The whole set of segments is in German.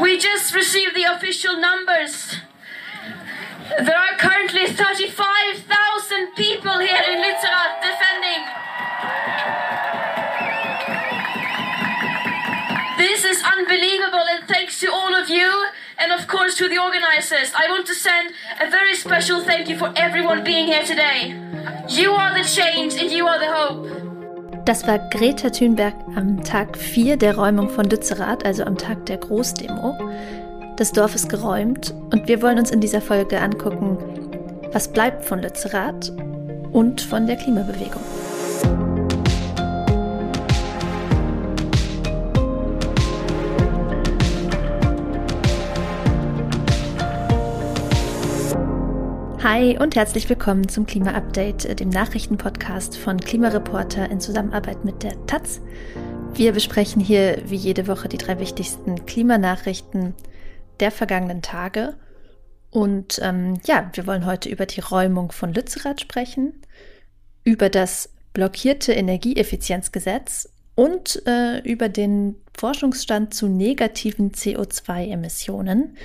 We just received the official numbers. There are currently 35,000 people here in Lützerath defending. This is unbelievable and thanks to all of you and of course to the organizers. I want to send a very special thank you for everyone being here today. You are the change and you are the hope. Das war Greta Thunberg am Tag 4 der Räumung von Lützerath, also am Tag der Großdemo. Das Dorf ist geräumt und wir wollen uns in dieser Folge angucken, was bleibt von Lützerath und von der Klimabewegung. Hi und herzlich willkommen zum Klima-Update, dem Nachrichtenpodcast von Klimareporter in Zusammenarbeit mit der Taz. Wir besprechen hier wie jede Woche die drei wichtigsten Klimanachrichten der vergangenen Tage. Und ähm, ja, wir wollen heute über die Räumung von Lützerath sprechen, über das blockierte Energieeffizienzgesetz und äh, über den Forschungsstand zu negativen CO2-Emissionen.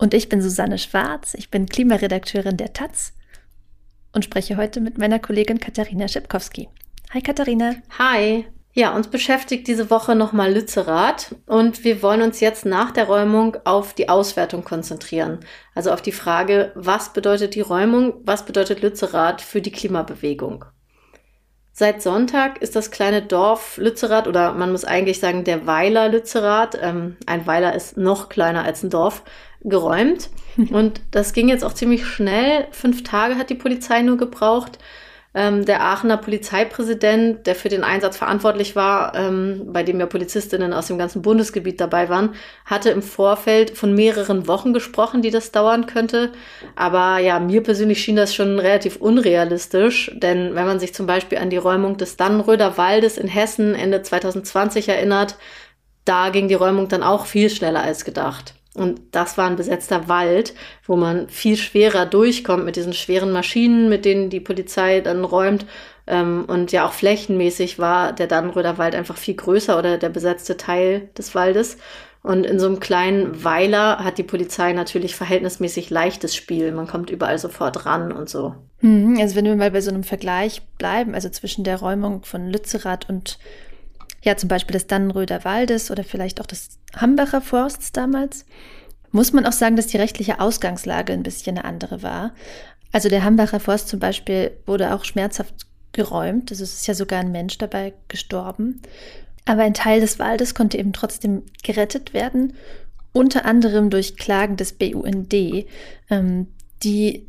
Und ich bin Susanne Schwarz, ich bin Klimaredakteurin der Taz und spreche heute mit meiner Kollegin Katharina Schipkowski. Hi Katharina. Hi. Ja, uns beschäftigt diese Woche nochmal Lützerath und wir wollen uns jetzt nach der Räumung auf die Auswertung konzentrieren. Also auf die Frage, was bedeutet die Räumung, was bedeutet Lützerath für die Klimabewegung? Seit Sonntag ist das kleine Dorf Lützerath oder man muss eigentlich sagen der Weiler Lützerath, ähm, ein Weiler ist noch kleiner als ein Dorf, geräumt. Und das ging jetzt auch ziemlich schnell. Fünf Tage hat die Polizei nur gebraucht. Ähm, der Aachener Polizeipräsident, der für den Einsatz verantwortlich war, ähm, bei dem ja Polizistinnen aus dem ganzen Bundesgebiet dabei waren, hatte im Vorfeld von mehreren Wochen gesprochen, die das dauern könnte. Aber ja, mir persönlich schien das schon relativ unrealistisch, denn wenn man sich zum Beispiel an die Räumung des Dannenröder Waldes in Hessen Ende 2020 erinnert, da ging die Räumung dann auch viel schneller als gedacht. Und das war ein besetzter Wald, wo man viel schwerer durchkommt mit diesen schweren Maschinen, mit denen die Polizei dann räumt. Ähm, und ja, auch flächenmäßig war der Dannenröder Wald einfach viel größer oder der besetzte Teil des Waldes. Und in so einem kleinen Weiler hat die Polizei natürlich verhältnismäßig leichtes Spiel. Man kommt überall sofort ran und so. Mhm, also wenn wir mal bei so einem Vergleich bleiben, also zwischen der Räumung von Lützerath und ja zum Beispiel des Dannenröder Waldes oder vielleicht auch des Hambacher Forsts damals, muss man auch sagen, dass die rechtliche Ausgangslage ein bisschen eine andere war. Also der Hambacher Forst zum Beispiel wurde auch schmerzhaft geräumt. Also es ist ja sogar ein Mensch dabei gestorben. Aber ein Teil des Waldes konnte eben trotzdem gerettet werden, unter anderem durch Klagen des BUND, ähm, die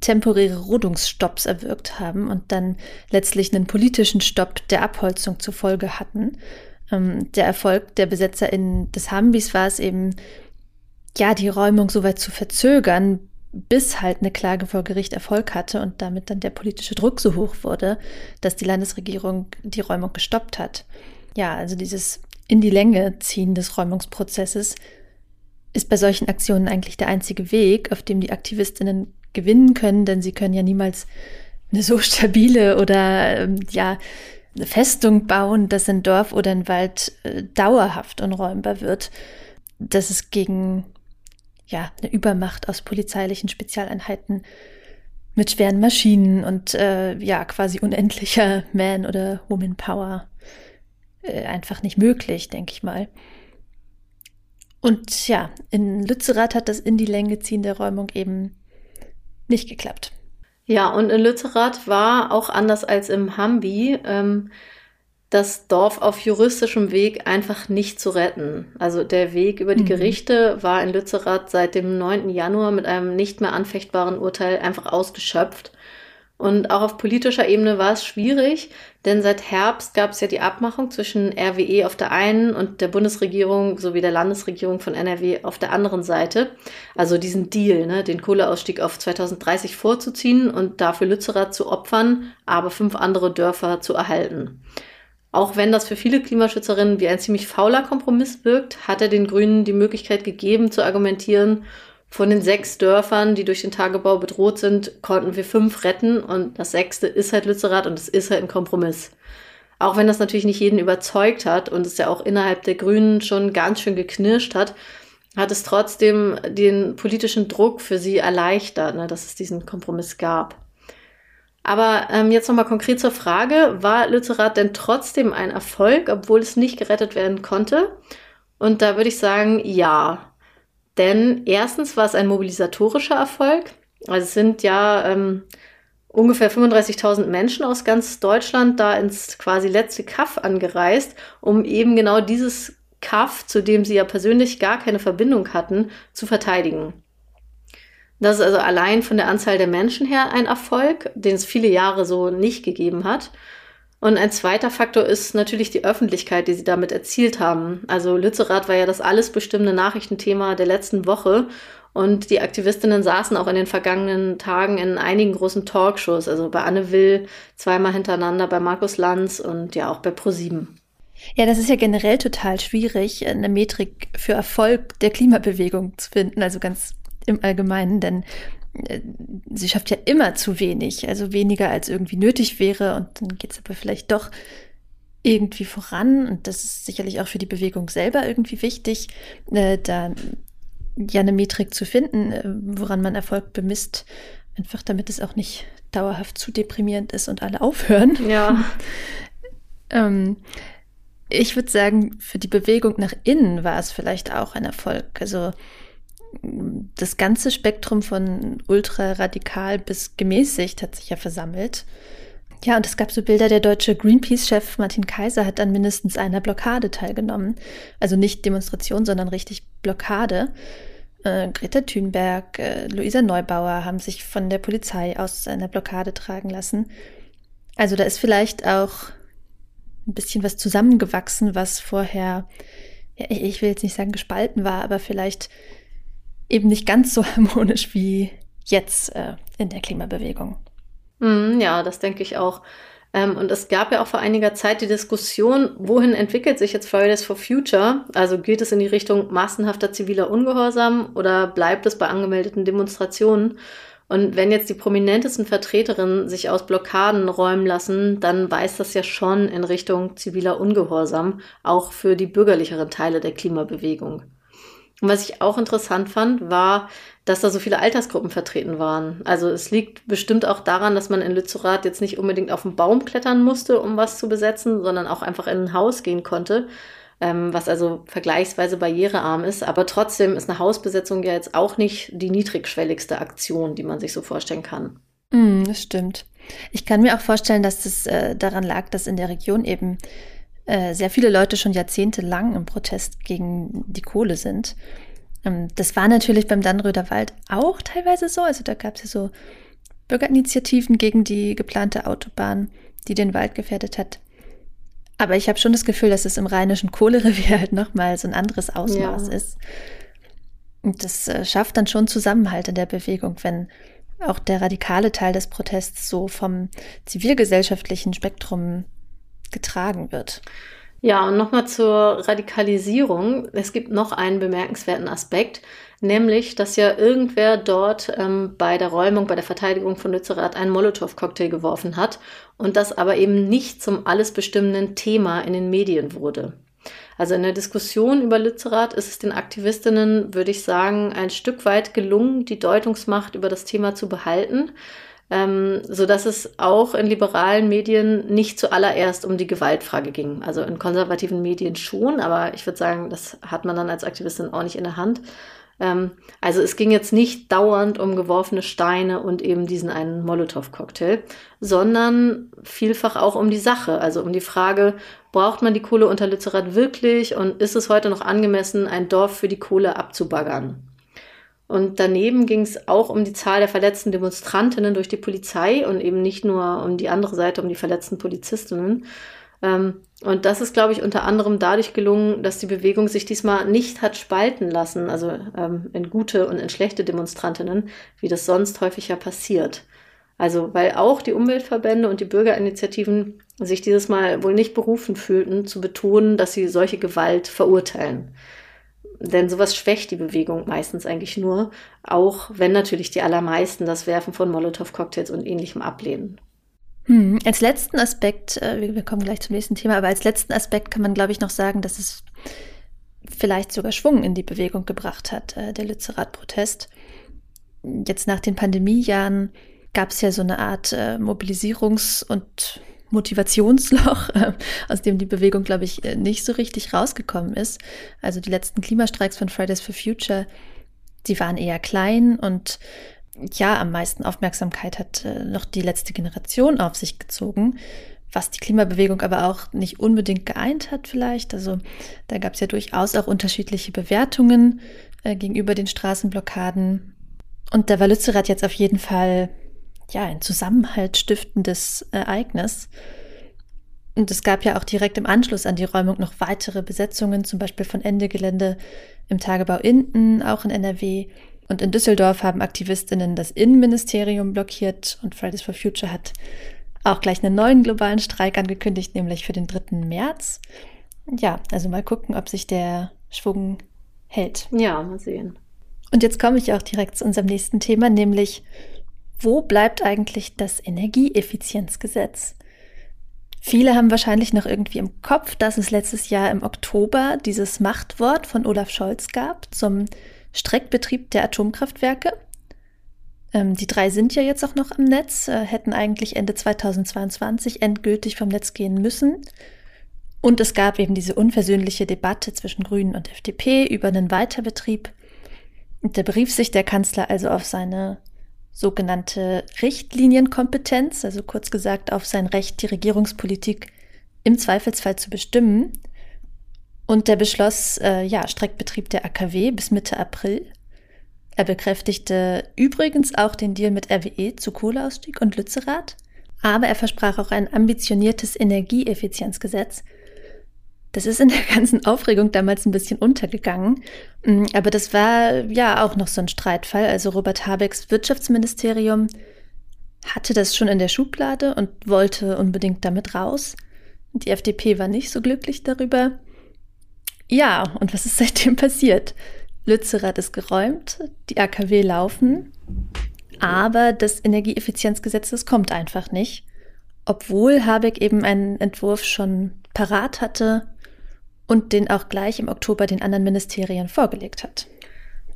temporäre Rodungsstopps erwirkt haben und dann letztlich einen politischen Stopp der Abholzung zur Folge hatten. Ähm, der Erfolg der BesetzerInnen des Hambis war es eben, ja, die Räumung so weit zu verzögern, bis halt eine Klage vor Gericht Erfolg hatte und damit dann der politische Druck so hoch wurde, dass die Landesregierung die Räumung gestoppt hat. Ja, also dieses in die Länge ziehen des Räumungsprozesses ist bei solchen Aktionen eigentlich der einzige Weg, auf dem die Aktivistinnen gewinnen können, denn sie können ja niemals eine so stabile oder ähm, ja eine Festung bauen, dass ein Dorf oder ein Wald äh, dauerhaft unräumbar wird. dass es gegen ja eine Übermacht aus polizeilichen Spezialeinheiten mit schweren Maschinen und äh, ja quasi unendlicher Man- oder Woman-Power äh, einfach nicht möglich, denke ich mal. Und ja, in Lützerath hat das in die Länge ziehen der Räumung eben nicht geklappt. Ja, und in Lützerath war auch anders als im Hambi ähm, das Dorf auf juristischem Weg einfach nicht zu retten. Also der Weg über die mhm. Gerichte war in Lützerath seit dem 9. Januar mit einem nicht mehr anfechtbaren Urteil einfach ausgeschöpft. Und auch auf politischer Ebene war es schwierig, denn seit Herbst gab es ja die Abmachung zwischen RWE auf der einen und der Bundesregierung sowie der Landesregierung von NRW auf der anderen Seite. Also diesen Deal, ne, den Kohleausstieg auf 2030 vorzuziehen und dafür Lützerath zu opfern, aber fünf andere Dörfer zu erhalten. Auch wenn das für viele Klimaschützerinnen wie ein ziemlich fauler Kompromiss wirkt, hat er den Grünen die Möglichkeit gegeben zu argumentieren, von den sechs Dörfern, die durch den Tagebau bedroht sind, konnten wir fünf retten und das sechste ist halt Lützerath und es ist halt ein Kompromiss. Auch wenn das natürlich nicht jeden überzeugt hat und es ja auch innerhalb der Grünen schon ganz schön geknirscht hat, hat es trotzdem den politischen Druck für sie erleichtert, ne, dass es diesen Kompromiss gab. Aber ähm, jetzt nochmal konkret zur Frage, war Lützerath denn trotzdem ein Erfolg, obwohl es nicht gerettet werden konnte? Und da würde ich sagen, ja. Denn erstens war es ein mobilisatorischer Erfolg. Also es sind ja ähm, ungefähr 35.000 Menschen aus ganz Deutschland da ins quasi letzte Kaff angereist, um eben genau dieses Kaff, zu dem sie ja persönlich gar keine Verbindung hatten, zu verteidigen. Das ist also allein von der Anzahl der Menschen her ein Erfolg, den es viele Jahre so nicht gegeben hat. Und ein zweiter Faktor ist natürlich die Öffentlichkeit, die sie damit erzielt haben. Also Lützerath war ja das alles bestimmende Nachrichtenthema der letzten Woche. Und die Aktivistinnen saßen auch in den vergangenen Tagen in einigen großen Talkshows, also bei Anne Will zweimal hintereinander, bei Markus Lanz und ja auch bei ProSieben. Ja, das ist ja generell total schwierig, eine Metrik für Erfolg der Klimabewegung zu finden. Also ganz im Allgemeinen, denn sie schafft ja immer zu wenig, also weniger als irgendwie nötig wäre und dann geht es aber vielleicht doch irgendwie voran und das ist sicherlich auch für die Bewegung selber irgendwie wichtig, äh, da ja eine Metrik zu finden, äh, woran man Erfolg bemisst, einfach damit es auch nicht dauerhaft zu deprimierend ist und alle aufhören. Ja. ähm, ich würde sagen, für die Bewegung nach innen war es vielleicht auch ein Erfolg. Also das ganze Spektrum von ultraradikal bis gemäßigt hat sich ja versammelt. Ja, und es gab so Bilder, der deutsche Greenpeace-Chef Martin Kaiser hat an mindestens einer Blockade teilgenommen. Also nicht Demonstration, sondern richtig Blockade. Äh, Greta Thunberg, äh, Luisa Neubauer haben sich von der Polizei aus einer Blockade tragen lassen. Also da ist vielleicht auch ein bisschen was zusammengewachsen, was vorher, ja, ich will jetzt nicht sagen gespalten war, aber vielleicht eben nicht ganz so harmonisch wie jetzt äh, in der Klimabewegung. Mm, ja, das denke ich auch. Ähm, und es gab ja auch vor einiger Zeit die Diskussion, wohin entwickelt sich jetzt Fridays for Future? Also geht es in die Richtung massenhafter ziviler Ungehorsam oder bleibt es bei angemeldeten Demonstrationen? Und wenn jetzt die prominentesten Vertreterinnen sich aus Blockaden räumen lassen, dann weist das ja schon in Richtung ziviler Ungehorsam, auch für die bürgerlicheren Teile der Klimabewegung. Und was ich auch interessant fand, war, dass da so viele Altersgruppen vertreten waren. Also es liegt bestimmt auch daran, dass man in Lützerath jetzt nicht unbedingt auf den Baum klettern musste, um was zu besetzen, sondern auch einfach in ein Haus gehen konnte, ähm, was also vergleichsweise barrierearm ist. Aber trotzdem ist eine Hausbesetzung ja jetzt auch nicht die niedrigschwelligste Aktion, die man sich so vorstellen kann. Mm, das stimmt. Ich kann mir auch vorstellen, dass das äh, daran lag, dass in der Region eben äh, sehr viele Leute schon jahrzehntelang im Protest gegen die Kohle sind. Ähm, das war natürlich beim Dannröder Wald auch teilweise so. Also da gab es ja so Bürgerinitiativen gegen die geplante Autobahn, die den Wald gefährdet hat. Aber ich habe schon das Gefühl, dass es im rheinischen Kohlerevier halt nochmal so ein anderes Ausmaß ja. ist. Und das äh, schafft dann schon Zusammenhalt in der Bewegung, wenn auch der radikale Teil des Protests so vom zivilgesellschaftlichen Spektrum getragen wird. Ja, und nochmal zur Radikalisierung. Es gibt noch einen bemerkenswerten Aspekt, nämlich, dass ja irgendwer dort ähm, bei der Räumung, bei der Verteidigung von Lützerath einen Molotow-Cocktail geworfen hat und das aber eben nicht zum alles bestimmenden Thema in den Medien wurde. Also in der Diskussion über Lützerath ist es den Aktivistinnen, würde ich sagen, ein Stück weit gelungen, die Deutungsmacht über das Thema zu behalten ähm, so dass es auch in liberalen Medien nicht zuallererst um die Gewaltfrage ging. Also in konservativen Medien schon, aber ich würde sagen, das hat man dann als Aktivistin auch nicht in der Hand. Ähm, also es ging jetzt nicht dauernd um geworfene Steine und eben diesen einen Molotow-Cocktail, sondern vielfach auch um die Sache, also um die Frage, braucht man die Kohle unter Lützerath wirklich und ist es heute noch angemessen, ein Dorf für die Kohle abzubaggern? Und daneben ging es auch um die Zahl der verletzten Demonstrantinnen durch die Polizei und eben nicht nur um die andere Seite, um die verletzten Polizistinnen. Ähm, und das ist, glaube ich, unter anderem dadurch gelungen, dass die Bewegung sich diesmal nicht hat spalten lassen, also ähm, in gute und in schlechte Demonstrantinnen, wie das sonst häufiger passiert. Also weil auch die Umweltverbände und die Bürgerinitiativen sich dieses Mal wohl nicht berufen fühlten, zu betonen, dass sie solche Gewalt verurteilen. Denn sowas schwächt die Bewegung meistens eigentlich nur, auch wenn natürlich die allermeisten das Werfen von Molotow-Cocktails und ähnlichem ablehnen. Hm, als letzten Aspekt, äh, wir kommen gleich zum nächsten Thema, aber als letzten Aspekt kann man, glaube ich, noch sagen, dass es vielleicht sogar Schwung in die Bewegung gebracht hat, äh, der Lützerath-Protest. Jetzt nach den Pandemiejahren gab es ja so eine Art äh, Mobilisierungs- und Motivationsloch, äh, aus dem die Bewegung, glaube ich, äh, nicht so richtig rausgekommen ist. Also die letzten Klimastreiks von Fridays for Future, die waren eher klein und ja, am meisten Aufmerksamkeit hat äh, noch die letzte Generation auf sich gezogen, was die Klimabewegung aber auch nicht unbedingt geeint hat vielleicht. Also da gab es ja durchaus auch unterschiedliche Bewertungen äh, gegenüber den Straßenblockaden. Und da war Lützerath jetzt auf jeden Fall ja, ein Zusammenhalt stiftendes Ereignis. Und es gab ja auch direkt im Anschluss an die Räumung noch weitere Besetzungen, zum Beispiel von Ende Gelände im Tagebau Inden, auch in NRW. Und in Düsseldorf haben Aktivistinnen das Innenministerium blockiert und Fridays for Future hat auch gleich einen neuen globalen Streik angekündigt, nämlich für den 3. März. Ja, also mal gucken, ob sich der Schwung hält. Ja, mal sehen. Und jetzt komme ich auch direkt zu unserem nächsten Thema, nämlich wo bleibt eigentlich das Energieeffizienzgesetz? Viele haben wahrscheinlich noch irgendwie im Kopf, dass es letztes Jahr im Oktober dieses Machtwort von Olaf Scholz gab zum Streckbetrieb der Atomkraftwerke. Ähm, die drei sind ja jetzt auch noch am Netz, äh, hätten eigentlich Ende 2022 endgültig vom Netz gehen müssen. Und es gab eben diese unversöhnliche Debatte zwischen Grünen und FDP über einen Weiterbetrieb. Und da berief sich der Kanzler also auf seine sogenannte Richtlinienkompetenz, also kurz gesagt auf sein Recht, die Regierungspolitik im Zweifelsfall zu bestimmen. Und der beschloss, äh, ja, Streckbetrieb der AKW bis Mitte April. Er bekräftigte übrigens auch den Deal mit RWE zu Kohleausstieg und Lützerath, aber er versprach auch ein ambitioniertes Energieeffizienzgesetz, das ist in der ganzen Aufregung damals ein bisschen untergegangen. Mm, aber das war ja auch noch so ein Streitfall. Also Robert Habecks Wirtschaftsministerium hatte das schon in der Schublade und wollte unbedingt damit raus. Die FDP war nicht so glücklich darüber. Ja, und was ist seitdem passiert? Lützerath ist geräumt, die AKW laufen, aber das Energieeffizienzgesetz, das kommt einfach nicht. Obwohl Habeck eben einen Entwurf schon parat hatte und den auch gleich im Oktober den anderen Ministerien vorgelegt hat.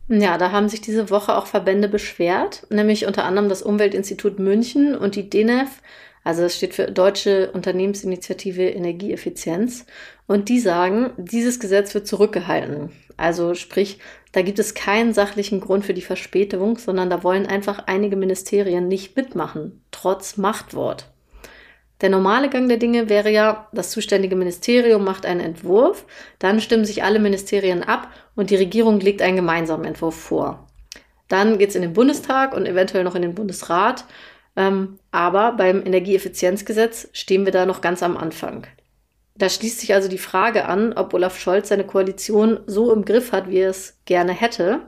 Ja, da haben sich diese Woche auch Verbände beschwert, nämlich unter anderem das Umweltinstitut München und die DENEF, also das steht für Deutsche Unternehmensinitiative Energieeffizienz. Und die sagen, dieses Gesetz wird zurückgehalten. Also sprich, da gibt es keinen sachlichen Grund für die Verspätung, sondern da wollen einfach einige Ministerien nicht mitmachen, trotz Machtwort. Der normale Gang der Dinge wäre ja, das zuständige Ministerium macht einen Entwurf, dann stimmen sich alle Ministerien ab und die Regierung legt einen gemeinsamen Entwurf vor. Dann geht es in den Bundestag und eventuell noch in den Bundesrat. Ähm, aber beim Energieeffizienzgesetz stehen wir da noch ganz am Anfang. Da schließt sich also die Frage an, ob Olaf Scholz seine Koalition so im Griff hat, wie er es gerne hätte.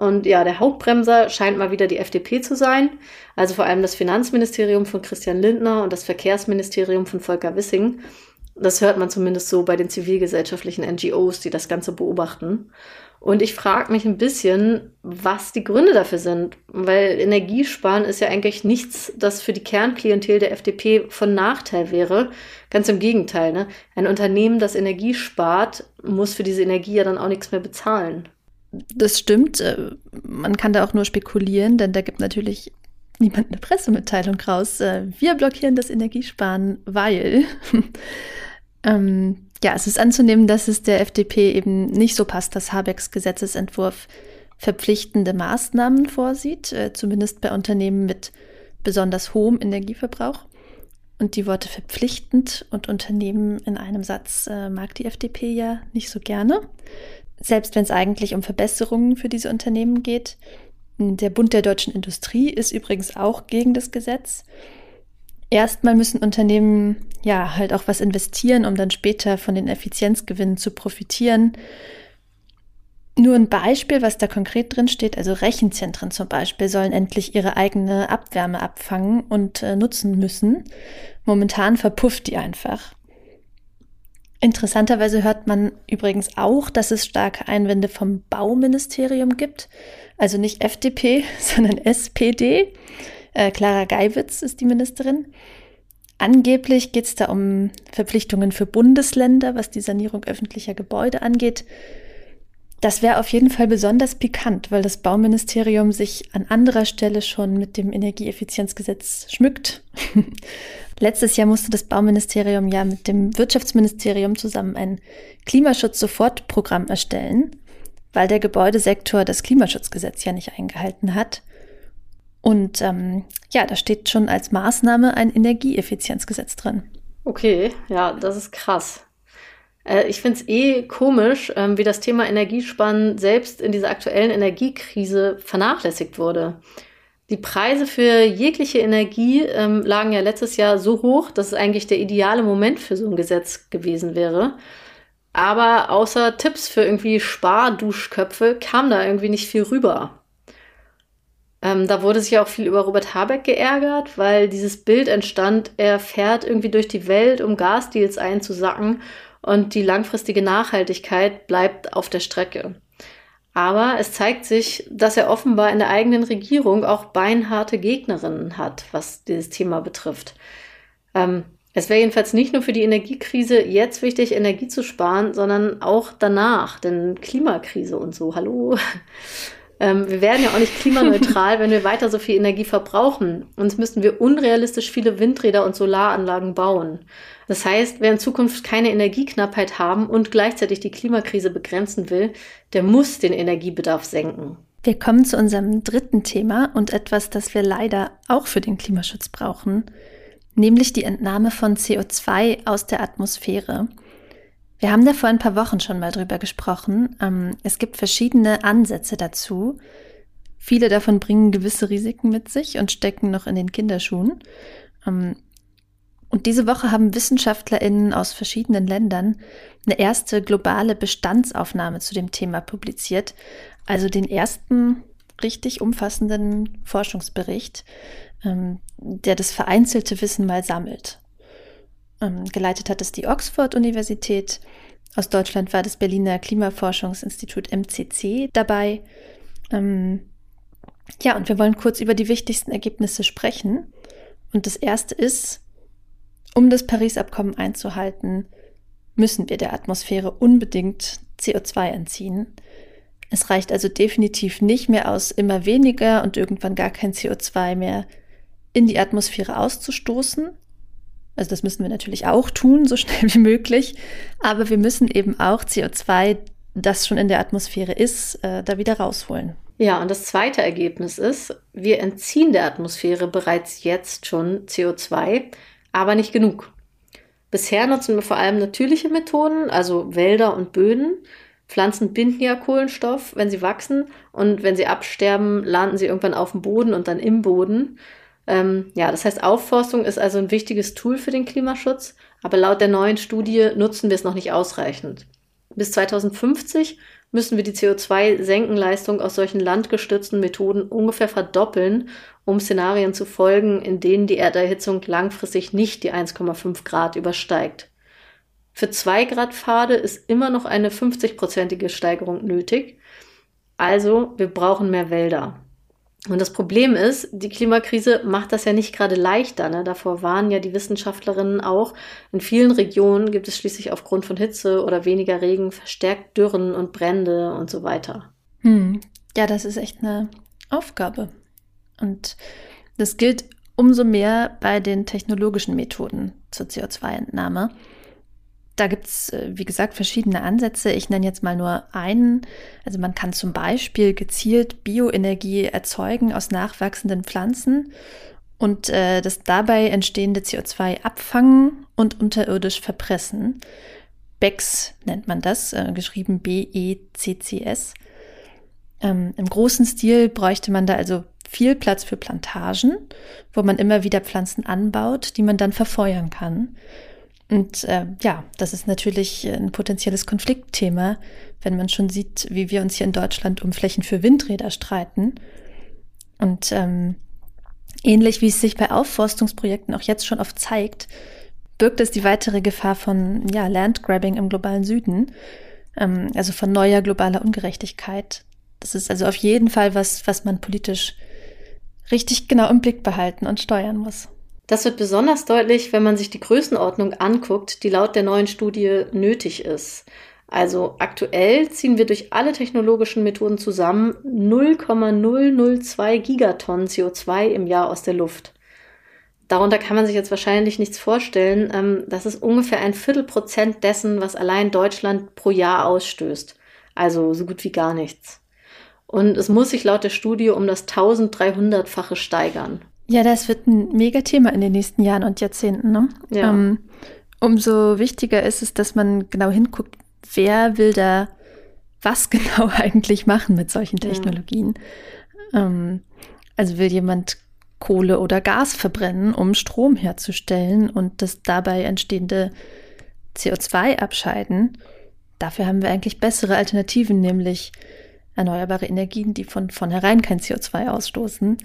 Und ja, der Hauptbremser scheint mal wieder die FDP zu sein. Also vor allem das Finanzministerium von Christian Lindner und das Verkehrsministerium von Volker Wissing. Das hört man zumindest so bei den zivilgesellschaftlichen NGOs, die das Ganze beobachten. Und ich frage mich ein bisschen, was die Gründe dafür sind. Weil Energiesparen ist ja eigentlich nichts, das für die Kernklientel der FDP von Nachteil wäre. Ganz im Gegenteil. Ne? Ein Unternehmen, das Energie spart, muss für diese Energie ja dann auch nichts mehr bezahlen. Das stimmt. Äh, man kann da auch nur spekulieren, denn da gibt natürlich niemand eine Pressemitteilung raus. Äh, wir blockieren das Energiesparen, weil. ähm, ja, es ist anzunehmen, dass es der FDP eben nicht so passt, dass Habecks Gesetzesentwurf verpflichtende Maßnahmen vorsieht, äh, zumindest bei Unternehmen mit besonders hohem Energieverbrauch. Und die Worte verpflichtend und Unternehmen in einem Satz äh, mag die FDP ja nicht so gerne selbst wenn es eigentlich um Verbesserungen für diese Unternehmen geht. Der Bund der deutschen Industrie ist übrigens auch gegen das Gesetz. Erstmal müssen Unternehmen ja halt auch was investieren, um dann später von den Effizienzgewinnen zu profitieren. Nur ein Beispiel, was da konkret drin steht, also Rechenzentren zum Beispiel sollen endlich ihre eigene Abwärme abfangen und äh, nutzen müssen. Momentan verpufft die einfach. Interessanterweise hört man übrigens auch, dass es starke Einwände vom Bauministerium gibt. Also nicht FDP, sondern SPD. Äh, Clara Geiwitz ist die Ministerin. Angeblich geht es da um Verpflichtungen für Bundesländer, was die Sanierung öffentlicher Gebäude angeht. Das wäre auf jeden Fall besonders pikant, weil das Bauministerium sich an anderer Stelle schon mit dem Energieeffizienzgesetz schmückt. Letztes Jahr musste das Bauministerium ja mit dem Wirtschaftsministerium zusammen ein Klimaschutz-Sofortprogramm erstellen, weil der Gebäudesektor das Klimaschutzgesetz ja nicht eingehalten hat. Und ähm, ja, da steht schon als Maßnahme ein Energieeffizienzgesetz drin. Okay, ja, das ist krass. Äh, ich finde es eh komisch, ähm, wie das Thema Energiesparen selbst in dieser aktuellen Energiekrise vernachlässigt wurde. Die Preise für jegliche Energie ähm, lagen ja letztes Jahr so hoch, dass es eigentlich der ideale Moment für so ein Gesetz gewesen wäre. Aber außer Tipps für irgendwie Sparduschköpfe kam da irgendwie nicht viel rüber. Ähm, da wurde sich ja auch viel über Robert Habeck geärgert, weil dieses Bild entstand, er fährt irgendwie durch die Welt, um Gasdeals einzusacken und die langfristige Nachhaltigkeit bleibt auf der Strecke. Aber es zeigt sich, dass er offenbar in der eigenen Regierung auch beinharte Gegnerinnen hat, was dieses Thema betrifft. Ähm, es wäre jedenfalls nicht nur für die Energiekrise jetzt wichtig, Energie zu sparen, sondern auch danach, denn Klimakrise und so, hallo. Ähm, wir werden ja auch nicht klimaneutral, wenn wir weiter so viel Energie verbrauchen. Uns müssten wir unrealistisch viele Windräder und Solaranlagen bauen. Das heißt, wer in Zukunft keine Energieknappheit haben und gleichzeitig die Klimakrise begrenzen will, der muss den Energiebedarf senken. Wir kommen zu unserem dritten Thema und etwas, das wir leider auch für den Klimaschutz brauchen, nämlich die Entnahme von CO2 aus der Atmosphäre. Wir haben da vor ein paar Wochen schon mal drüber gesprochen. Ähm, es gibt verschiedene Ansätze dazu. Viele davon bringen gewisse Risiken mit sich und stecken noch in den Kinderschuhen. Ähm, und diese Woche haben WissenschaftlerInnen aus verschiedenen Ländern eine erste globale Bestandsaufnahme zu dem Thema publiziert, also den ersten richtig umfassenden Forschungsbericht, ähm, der das vereinzelte Wissen mal sammelt. Ähm, geleitet hat es die Oxford-Universität. Aus Deutschland war das Berliner Klimaforschungsinstitut MCC dabei. Ähm, ja, und wir wollen kurz über die wichtigsten Ergebnisse sprechen. Und das erste ist, um das Paris-Abkommen einzuhalten, müssen wir der Atmosphäre unbedingt CO2 entziehen. Es reicht also definitiv nicht mehr aus, immer weniger und irgendwann gar kein CO2 mehr in die Atmosphäre auszustoßen. Also das müssen wir natürlich auch tun, so schnell wie möglich. Aber wir müssen eben auch CO2, das schon in der Atmosphäre ist, äh, da wieder rausholen. Ja, und das zweite Ergebnis ist, wir entziehen der Atmosphäre bereits jetzt schon CO2, aber nicht genug. Bisher nutzen wir vor allem natürliche Methoden, also Wälder und Böden. Pflanzen binden ja Kohlenstoff, wenn sie wachsen und wenn sie absterben, landen sie irgendwann auf dem Boden und dann im Boden. Ähm, ja, das heißt, Aufforstung ist also ein wichtiges Tool für den Klimaschutz, aber laut der neuen Studie nutzen wir es noch nicht ausreichend. Bis 2050 müssen wir die CO2-Senkenleistung aus solchen landgestützten Methoden ungefähr verdoppeln, um Szenarien zu folgen, in denen die Erderhitzung langfristig nicht die 1,5 Grad übersteigt. Für 2 Grad Pfade ist immer noch eine 50-prozentige Steigerung nötig. Also, wir brauchen mehr Wälder. Und das Problem ist, die Klimakrise macht das ja nicht gerade leichter. Ne? Davor waren ja die Wissenschaftlerinnen auch. In vielen Regionen gibt es schließlich aufgrund von Hitze oder weniger Regen verstärkt Dürren und Brände und so weiter. Hm. Ja, das ist echt eine Aufgabe. Und das gilt umso mehr bei den technologischen Methoden zur CO2-Entnahme. Da gibt es, äh, wie gesagt, verschiedene Ansätze. Ich nenne jetzt mal nur einen. Also man kann zum Beispiel gezielt Bioenergie erzeugen aus nachwachsenden Pflanzen und äh, das dabei entstehende CO2 abfangen und unterirdisch verpressen. BECCS nennt man das, äh, geschrieben B-E-C-C-S. Ähm, Im großen Stil bräuchte man da also viel Platz für Plantagen, wo man immer wieder Pflanzen anbaut, die man dann verfeuern kann. Und äh, ja, das ist natürlich ein potenzielles Konfliktthema, wenn man schon sieht, wie wir uns hier in Deutschland um Flächen für Windräder streiten. Und ähm, ähnlich wie es sich bei Aufforstungsprojekten auch jetzt schon oft zeigt, birgt es die weitere Gefahr von ja, Landgrabbing im globalen Süden, ähm, also von neuer globaler Ungerechtigkeit. Das ist also auf jeden Fall was, was man politisch richtig genau im Blick behalten und steuern muss. Das wird besonders deutlich, wenn man sich die Größenordnung anguckt, die laut der neuen Studie nötig ist. Also aktuell ziehen wir durch alle technologischen Methoden zusammen 0,002 Gigatonnen CO2 im Jahr aus der Luft. Darunter kann man sich jetzt wahrscheinlich nichts vorstellen. Ähm, das ist ungefähr ein Viertelprozent dessen, was allein Deutschland pro Jahr ausstößt. Also so gut wie gar nichts. Und es muss sich laut der Studie um das 1300-fache steigern. Ja, das wird ein Megathema in den nächsten Jahren und Jahrzehnten. Ne? Ja. Ähm, umso wichtiger ist es, dass man genau hinguckt, wer will da was genau eigentlich machen mit solchen Technologien. Ja. Ähm, also will jemand Kohle oder Gas verbrennen, um Strom herzustellen und das dabei entstehende CO2 abscheiden. Dafür haben wir eigentlich bessere Alternativen, nämlich erneuerbare Energien, die von vornherein kein CO2 ausstoßen.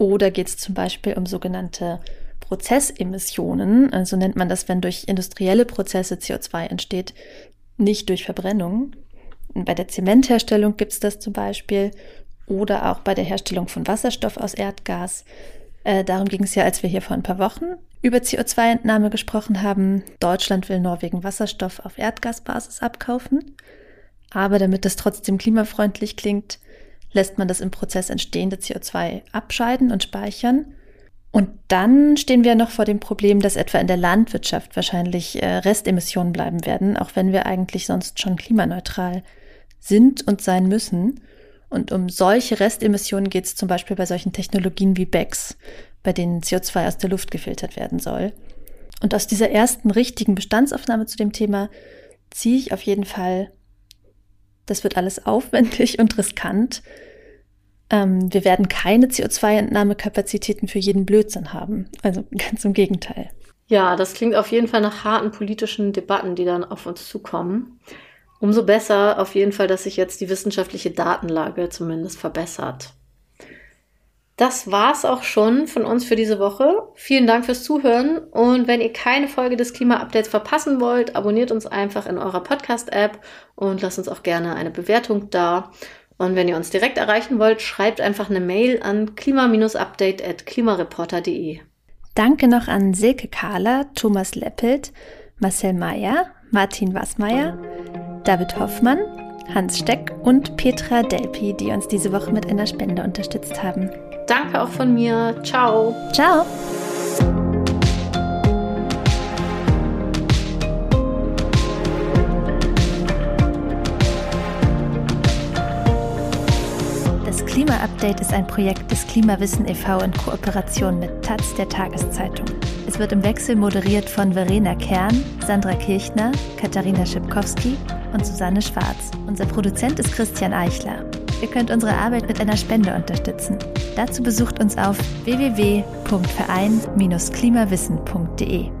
Oder geht es zum Beispiel um sogenannte Prozessemissionen, also nennt man das, wenn durch industrielle Prozesse CO2 entsteht, nicht durch Verbrennung. Bei der Zementherstellung gibt es das zum Beispiel oder auch bei der Herstellung von Wasserstoff aus Erdgas. Äh, darum ging es ja, als wir hier vor ein paar Wochen über CO2-Entnahme gesprochen haben. Deutschland will Norwegen Wasserstoff auf Erdgasbasis abkaufen. Aber damit das trotzdem klimafreundlich klingt, lässt man das im Prozess entstehende CO2 abscheiden und speichern. Und dann stehen wir noch vor dem Problem, dass etwa in der Landwirtschaft wahrscheinlich äh, Restemissionen bleiben werden, auch wenn wir eigentlich sonst schon klimaneutral sind und sein müssen. Und um solche Restemissionen geht es zum Beispiel bei solchen Technologien wie BECS, bei denen CO2 aus der Luft gefiltert werden soll. Und aus dieser ersten richtigen Bestandsaufnahme zu dem Thema ziehe ich auf jeden Fall, das wird alles aufwendig und riskant. Ähm, wir werden keine CO2-Entnahmekapazitäten für jeden Blödsinn haben. Also ganz im Gegenteil. Ja, das klingt auf jeden Fall nach harten politischen Debatten, die dann auf uns zukommen. Umso besser auf jeden Fall, dass sich jetzt die wissenschaftliche Datenlage zumindest verbessert. Das war's auch schon von uns für diese Woche. Vielen Dank fürs Zuhören und wenn ihr keine Folge des Klima-Updates verpassen wollt, abonniert uns einfach in eurer Podcast-App und lasst uns auch gerne eine Bewertung da. Und wenn ihr uns direkt erreichen wollt, schreibt einfach eine Mail an klima-update.klimareporter.de. Danke noch an Silke Kahler, Thomas Leppelt, Marcel Meyer, Martin Wassmeier, David Hoffmann, Hans Steck und Petra Delpi, die uns diese Woche mit einer Spende unterstützt haben. Danke auch von mir. Ciao. Ciao. Das Klima-Update ist ein Projekt des Klimawissen e.V. in Kooperation mit Taz der Tageszeitung. Es wird im Wechsel moderiert von Verena Kern, Sandra Kirchner, Katharina Schipkowski und Susanne Schwarz. Unser Produzent ist Christian Eichler. Ihr könnt unsere Arbeit mit einer Spende unterstützen. Dazu besucht uns auf www.verein-klimawissen.de.